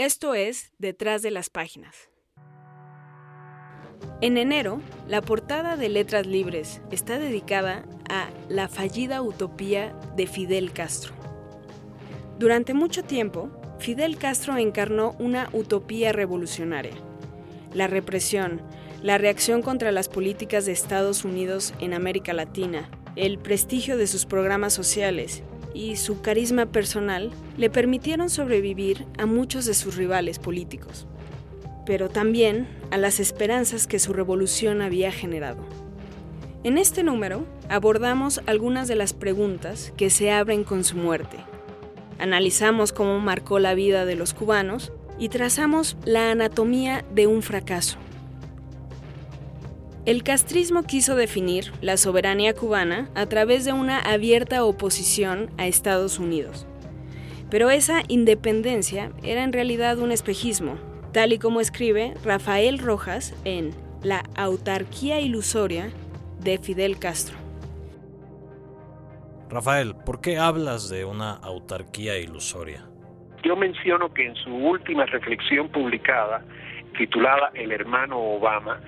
Esto es Detrás de las Páginas. En enero, la portada de Letras Libres está dedicada a la fallida utopía de Fidel Castro. Durante mucho tiempo, Fidel Castro encarnó una utopía revolucionaria. La represión, la reacción contra las políticas de Estados Unidos en América Latina, el prestigio de sus programas sociales y su carisma personal le permitieron sobrevivir a muchos de sus rivales políticos pero también a las esperanzas que su revolución había generado. En este número abordamos algunas de las preguntas que se abren con su muerte. Analizamos cómo marcó la vida de los cubanos y trazamos la anatomía de un fracaso. El castrismo quiso definir la soberanía cubana a través de una abierta oposición a Estados Unidos. Pero esa independencia era en realidad un espejismo tal y como escribe Rafael Rojas en La autarquía ilusoria de Fidel Castro. Rafael, ¿por qué hablas de una autarquía ilusoria? Yo menciono que en su última reflexión publicada, titulada El hermano Obama,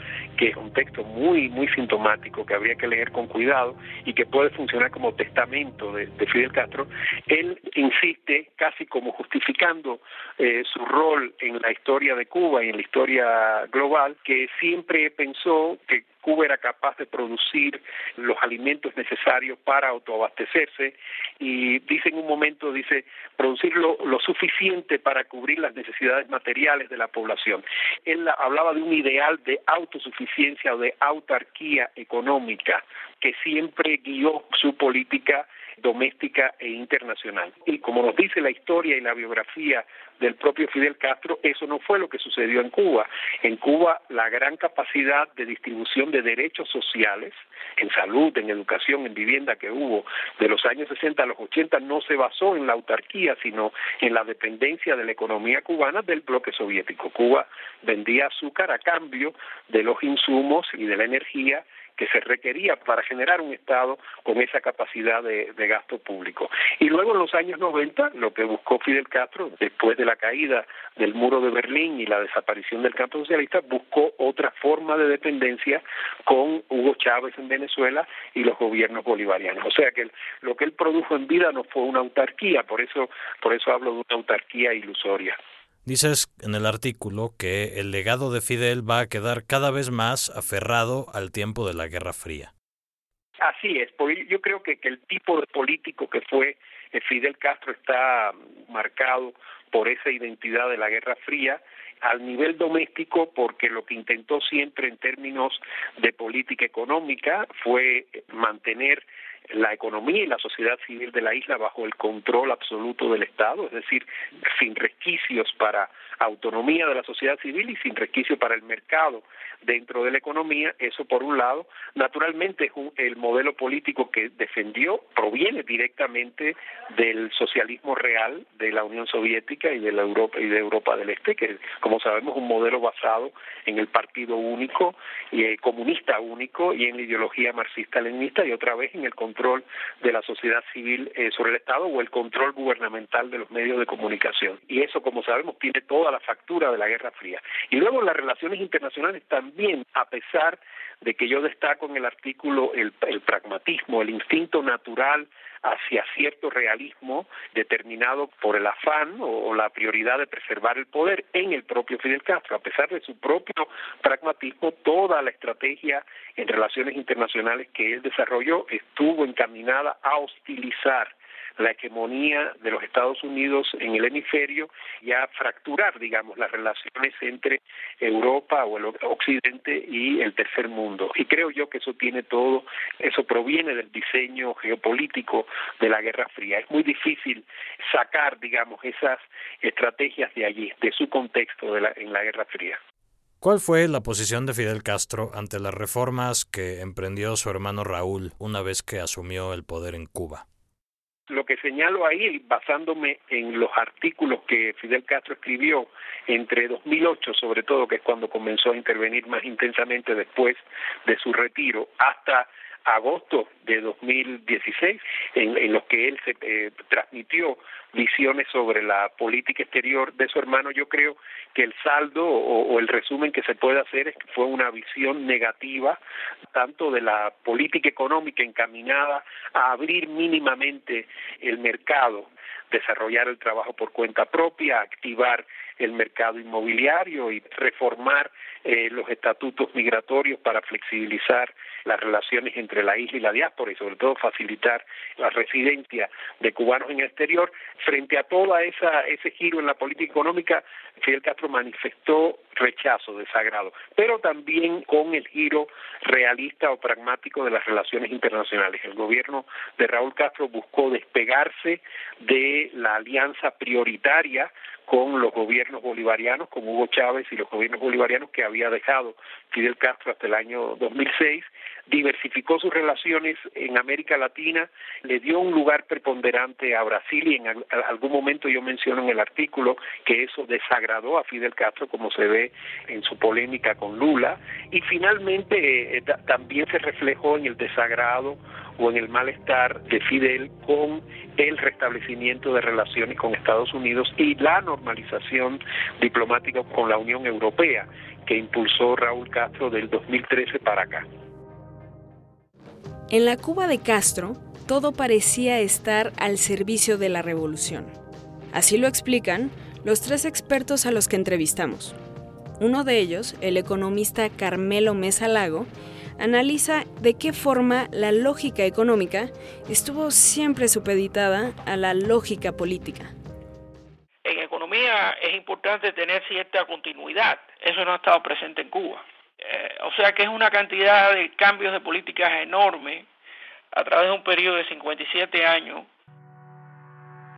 que es un texto muy, muy sintomático que habría que leer con cuidado y que puede funcionar como testamento de, Fidel Castro, él insiste casi como justificando eh, su rol en la historia de Cuba y en la historia global, que siempre pensó que Cuba era capaz de producir los alimentos necesarios para autoabastecerse y dice en un momento, dice, producir lo, suficiente para cubrir las necesidades materiales de la población. Él hablaba de un ideal de autosuficiencia o de autarquía económica que siempre guió su política doméstica e internacional. Y como nos dice la historia y la biografía del propio Fidel Castro, eso no fue lo que sucedió en Cuba. En Cuba la gran capacidad de distribución de derechos sociales en salud, en educación, en vivienda que hubo de los años 60 a los 80 no se basó en la autarquía, sino en la dependencia de la economía cubana del bloque soviético. Cuba vendía azúcar a cambio de los insumos y de la energía que se requería para generar un Estado con esa capacidad de, gasto público. Y luego en los años 90, lo que buscó Fidel Castro, después de la caída del muro de Berlín y la desaparición del campo socialista, buscó otra forma de dependencia con Hugo Chávez en Venezuela y los gobiernos bolivarianos. O sea que lo que él produjo en vida no fue una autarquía, por eso, por eso hablo de una autarquía ilusoria. Dices en el artículo que el legado de Fidel va a quedar cada vez más aferrado al tiempo de la Guerra Fría. Así es, yo creo que, que el tipo de político que fue eh, Fidel Castro está marcado por esa identidad de la Guerra Fría al nivel doméstico porque lo que intentó siempre en términos de política económica fue mantener la economía y la sociedad civil de la isla bajo el control absoluto del Estado, es decir, sin resquicios para autonomía de la sociedad civil y sin resquicio para el mercado dentro de la economía, eso por un lado. Naturalmente, el modelo político que defendió proviene directamente del socialismo real de la Unión Soviética y de la Europa y de Europa del Este, que como sabemos es un modelo basado en el partido único y eh, comunista único y en la ideología marxista-leninista y otra vez en el control de la sociedad civil eh, sobre el Estado o el control gubernamental de los medios de comunicación. Y eso, como sabemos, tiene toda la factura de la Guerra Fría. Y luego las relaciones internacionales también, a pesar de que yo destaco en el artículo el, pragmatismo, el instinto natural hacia cierto realismo determinado por el afán o, la prioridad de preservar el poder en el propio Fidel Castro. A pesar de su propio pragmatismo, toda la estrategia en relaciones internacionales que él desarrolló estuvo encaminada a hostilizar la hegemonía de los Estados Unidos en el hemisferio y a fracturar, digamos, las relaciones entre Europa o el Occidente y el tercer mundo. Y creo yo que eso tiene todo, eso proviene del diseño geopolítico de la Guerra Fría. Es muy difícil sacar, digamos, esas estrategias de allí, de su contexto de la, en la Guerra Fría. ¿Cuál fue la posición de Fidel Castro ante las reformas que emprendió su hermano Raúl una vez que asumió el poder en Cuba? Lo que señalo ahí, basándome en los artículos que Fidel Castro escribió entre 2008, sobre todo, que es cuando comenzó a intervenir más intensamente después de su retiro, hasta agosto de 2016, en, en los que él se eh, transmitió visiones sobre la política exterior de su hermano, yo creo que el saldo o, el resumen que se puede hacer es que fue una visión negativa tanto de la política económica encaminada a abrir mínimamente el mercado desarrollar el trabajo por cuenta propia, activar el mercado inmobiliario y reformar eh, los estatutos migratorios para flexibilizar las relaciones entre la isla y la diáspora y sobre todo facilitar la residencia de cubanos en el exterior. Frente a todo esa, ese giro en la política económica, Fidel Castro manifestó rechazo, desagrado, pero también con el giro realista o pragmático de las relaciones internacionales. El gobierno de Raúl Castro buscó despegarse de la alianza prioritaria con los gobiernos bolivarianos, con Hugo Chávez y los gobiernos bolivarianos que había dejado Fidel Castro hasta el año 2006, diversificó sus relaciones en América Latina, le dio un lugar preponderante a Brasil y en algún momento yo menciono en el artículo que eso desagradó a Fidel Castro como se ve en su polémica con Lula y finalmente eh, también se reflejó en el desagrado o en el malestar de Fidel con el restablecimiento de relaciones con Estados Unidos y la normalización diplomática con la Unión Europea que impulsó Raúl Castro del 2013 para acá. En la Cuba de Castro, todo parecía estar al servicio de la revolución. Así lo explican los tres expertos a los que entrevistamos. Uno de ellos, el economista Carmelo Mesa Lago, analiza de qué forma la lógica económica estuvo siempre supeditada a la lógica política. En economía es importante tener cierta continuidad. Eso no ha estado presente en Cuba. Eh, o sea que es una cantidad de cambios de políticas enorme a través de un periodo de 57 años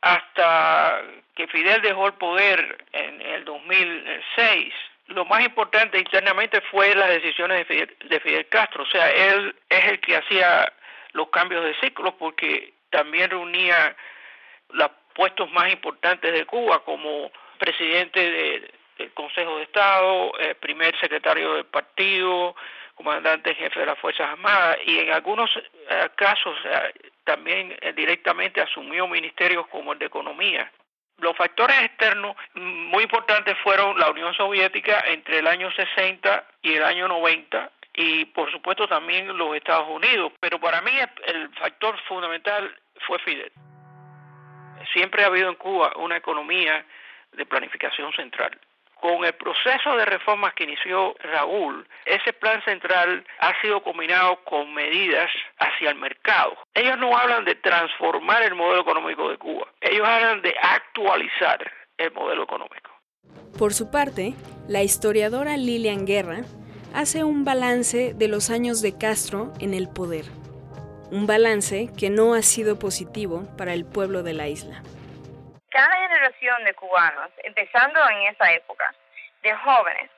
hasta que Fidel dejó el poder en el 2006 lo más importante internamente fue las decisiones de Fidel, Castro. O sea, él es el que hacía los cambios de ciclo porque también reunía los puestos más importantes de Cuba como presidente del Consejo de Estado, eh, primer secretario del partido, comandante jefe de las Fuerzas Armadas y en algunos eh, casos eh, también directamente asumió ministerios como el de Economía. Los factores externos muy importantes fueron la Unión Soviética entre el año 60 y el año 90 y por supuesto también los Estados Unidos, pero para mí el factor fundamental fue Fidel. Siempre ha habido en Cuba una economía de planificación central con el proceso de reformas que inició Raúl, ese plan central ha sido combinado con medidas hacia el mercado. Ellos no hablan de transformar el modelo económico de Cuba, ellos hablan de actualizar el modelo económico. Por su parte, la historiadora Lilian Guerra hace un balance de los años de Castro en el poder. Un balance que no ha sido positivo para el pueblo de la isla cada generación de cubanos, empezando en esa época, de jóvenes,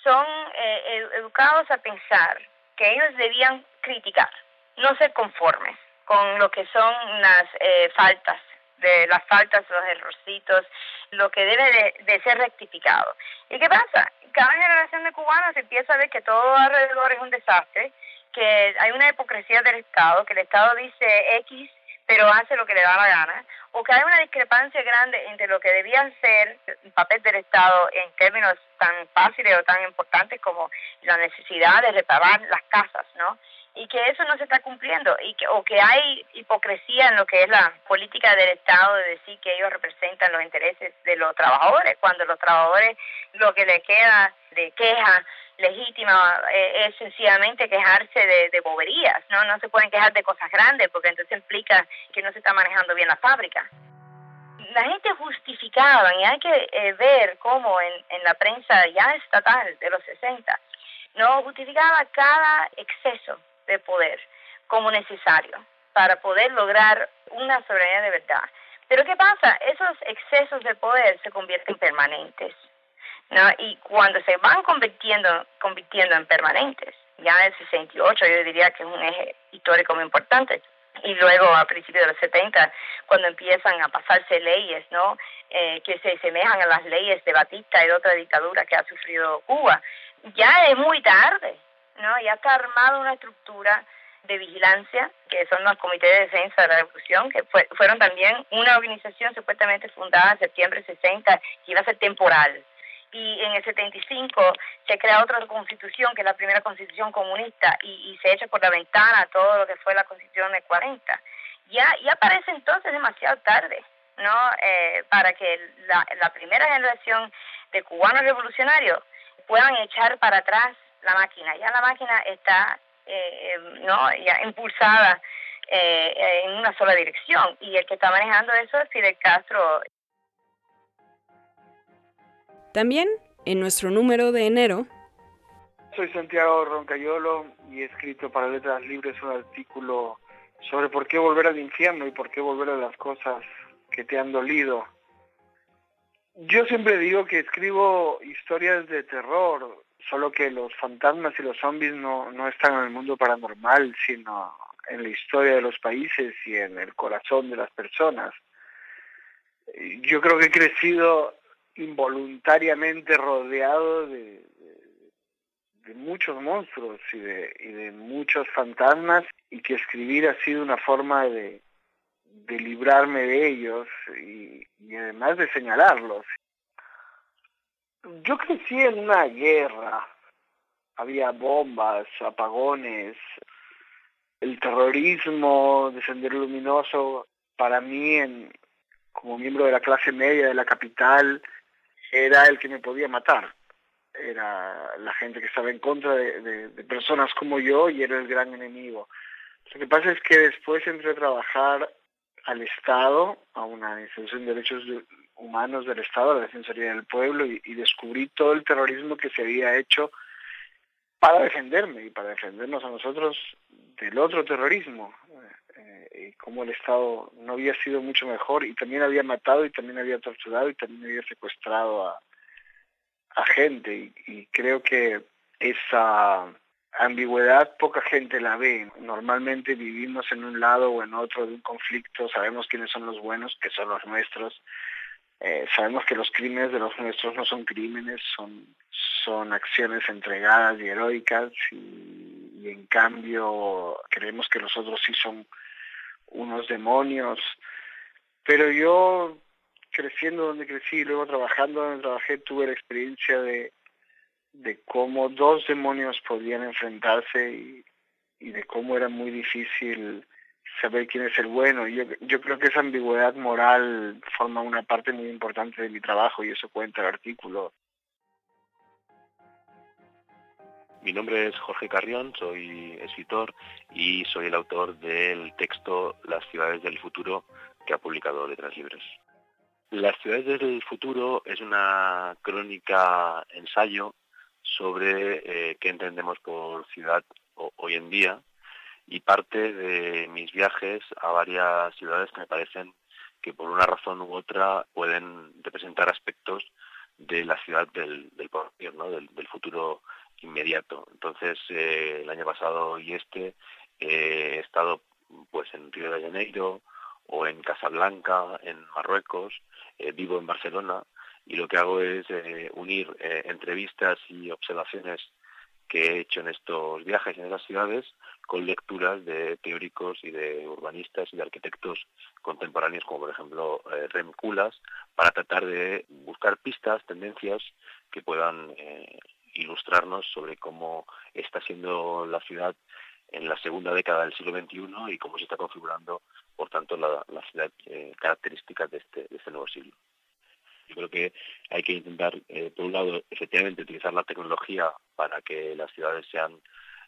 son eh, educados a pensar que ellos debían criticar, no ser conformes con lo que son las eh, faltas, de las faltas, los errorcitos, lo que debe de, ser rectificado. ¿Y qué pasa? Cada generación de cubanos empieza a ver que todo alrededor es un desastre, que hay una hipocresía del Estado, que el Estado dice X pero hace lo que le da la gana, o que hay una discrepancia grande entre lo que debía ser el papel del Estado en términos tan fáciles o tan importantes como la necesidad de reparar las casas, ¿no? Y que eso no se está cumpliendo y que, o que hay hipocresía en lo que es la política del Estado de decir que ellos representan los intereses de los trabajadores cuando los trabajadores lo que les queda de queja legítima eh, es sencillamente quejarse de, boberías, ¿no? No se pueden quejar de cosas grandes porque entonces implica que no se está manejando bien la fábrica. La gente justificaba, y hay que eh, ver cómo en, en la prensa ya estatal de los 60, no justificaba cada exceso de poder como necesario para poder lograr una soberanía de verdad. Pero ¿qué pasa? Esos excesos de poder se convierten en permanentes. ¿no? Y cuando se van convirtiendo, convirtiendo en permanentes, ya en el 68 yo diría que es un eje histórico muy importante, y luego a principios de los 70, cuando empiezan a pasarse leyes, ¿no? Eh, que se semejan a las leyes de Batista y de otra dictadura que ha sufrido Cuba, ya es muy tarde, ¿no? Ya está armada una estructura de Vigilancia, que son los comités de defensa de la revolución, que fueron también una organización supuestamente fundada en septiembre 60, que iba a ser temporal. Y en el 75 se crea otra constitución, que es la primera constitución comunista, y, se echa por la ventana todo lo que fue la constitución de 40. Ya, ya parece entonces demasiado tarde, ¿no? Eh, para que la, la primera generación de cubanos revolucionarios puedan echar para atrás la máquina. Ya la máquina está eh, ¿no? ya impulsada eh, en una sola dirección y el que está manejando eso es Fidel Castro. También en nuestro número de enero. Soy Santiago Roncayolo y he escrito para Letras Libres un artículo sobre por qué volver al infierno y por qué volver a las cosas que te han dolido. Yo siempre digo que escribo historias de terror, solo que los fantasmas y los zombies no, no están en el mundo paranormal, sino en la historia de los países y en el corazón de las personas. Yo creo que he crecido involuntariamente rodeado de, de, muchos monstruos y de, y de muchos fantasmas y que escribir ha sido una forma de, de librarme de ellos y, y además de señalarlos. Yo crecí en una guerra, había bombas, apagones, el terrorismo de Sendero Luminoso, para mí en, como miembro de la clase media de la capital, era el que me podía matar. Era la gente que estaba en contra de, de personas como yo y era el gran enemigo. Lo que pasa es que después entré a trabajar al Estado, a una institución de derechos humanos del Estado, la Defensoría del Pueblo, y, descubrí todo el terrorismo que se había hecho para defenderme y para defendernos a nosotros del otro terrorismo, eh, y cómo el Estado no había sido mucho mejor y también había matado y también había torturado y también había secuestrado a, a gente y, y creo que esa ambigüedad poca gente la ve. Normalmente vivimos en un lado o en otro de un conflicto, sabemos quiénes son los buenos, que son los nuestros, eh, sabemos que los crímenes de los nuestros no son crímenes, son, son acciones entregadas y heroicas y, y en cambio creemos que los otros sí son unos demonios. Pero yo creciendo donde crecí y luego trabajando donde trabajé tuve la experiencia de de cómo dos demonios podían enfrentarse y, y de cómo era muy difícil saber quién es el bueno. Yo, yo creo que esa ambigüedad moral forma una parte muy importante de mi trabajo y eso cuenta el artículo. Mi nombre es Jorge Carrión, soy escritor y soy el autor del texto Las ciudades del futuro que ha publicado Letras Libres. Las ciudades del futuro es una crónica ensayo sobre eh, qué entendemos por ciudad hoy en día y parte de mis viajes a varias ciudades que me parecen que por una razón u otra pueden representar aspectos de la ciudad del, del porvenir, ¿no? del, futuro inmediato. Entonces, eh, el año pasado y este he estado pues en Río de Janeiro o en Casablanca, en Marruecos, eh, vivo en Barcelona y lo que hago es eh, unir eh, entrevistas y observaciones que he hecho en estos viajes en esas ciudades con lecturas de teóricos y de urbanistas y de arquitectos contemporáneos como por ejemplo eh, Rem Koolhaas para tratar de buscar pistas, tendencias que puedan ilustrarnos sobre cómo está siendo la ciudad en la segunda década del siglo XXI y cómo se está configurando, por tanto, la, ciudad características de este, de este nuevo siglo. Yo creo que hay que intentar, eh, por un lado, efectivamente utilizar la tecnología para que las ciudades sean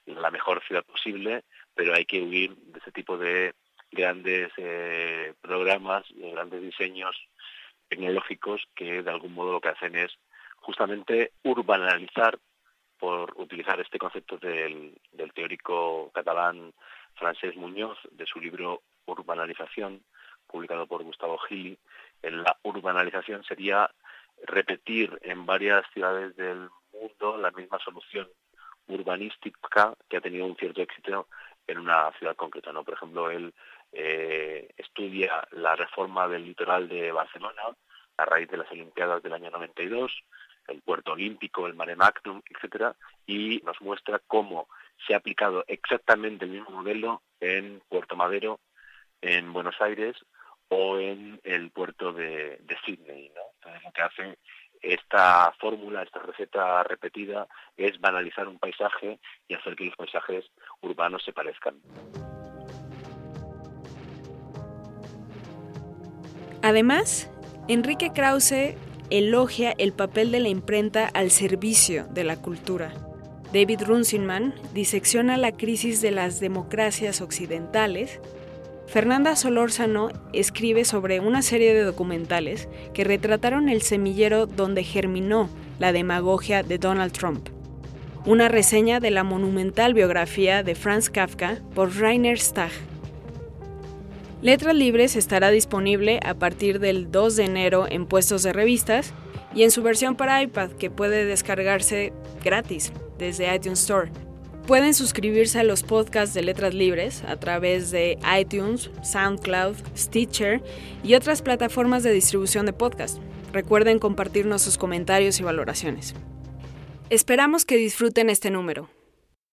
la mejor ciudad posible, pero hay que huir de ese tipo de grandes eh, programas, de grandes diseños tecnológicos que de algún modo lo que hacen es justamente urbanalizar, por utilizar este concepto del, del teórico catalán Francés Muñoz, de su libro Urbanalización, publicado por Gustavo Gili, la urbanalización sería repetir en varias ciudades del mundo la misma solución urbanística que ha tenido un cierto éxito en una ciudad concreta. ¿no? Por ejemplo, él eh, estudia la reforma del litoral de Barcelona a raíz de las Olimpiadas del año 92, el puerto olímpico, el mare magnum, etcétera, y nos muestra cómo se ha aplicado exactamente el mismo modelo en Puerto Madero, en Buenos Aires o en el puerto de, de Sydney. lo que hace esta fórmula, esta receta repetida, es banalizar un paisaje y hacer que los paisajes urbanos se parezcan. Además, Enrique Krause elogia el papel de la imprenta al servicio de la cultura. David Runciman disecciona la crisis de las democracias occidentales. Fernanda Solórzano escribe sobre una serie de documentales que retrataron el semillero donde germinó la demagogia de Donald Trump. Una reseña de la monumental biografía de Franz Kafka por Rainer Stach Letras Libres estará disponible a partir del 2 de enero en puestos de revistas y en su versión para iPad que puede descargarse gratis desde iTunes Store. Pueden suscribirse a los podcasts de Letras Libres a través de iTunes, SoundCloud, Stitcher y otras plataformas de distribución de podcast. Recuerden compartirnos sus comentarios y valoraciones. Esperamos que disfruten este número.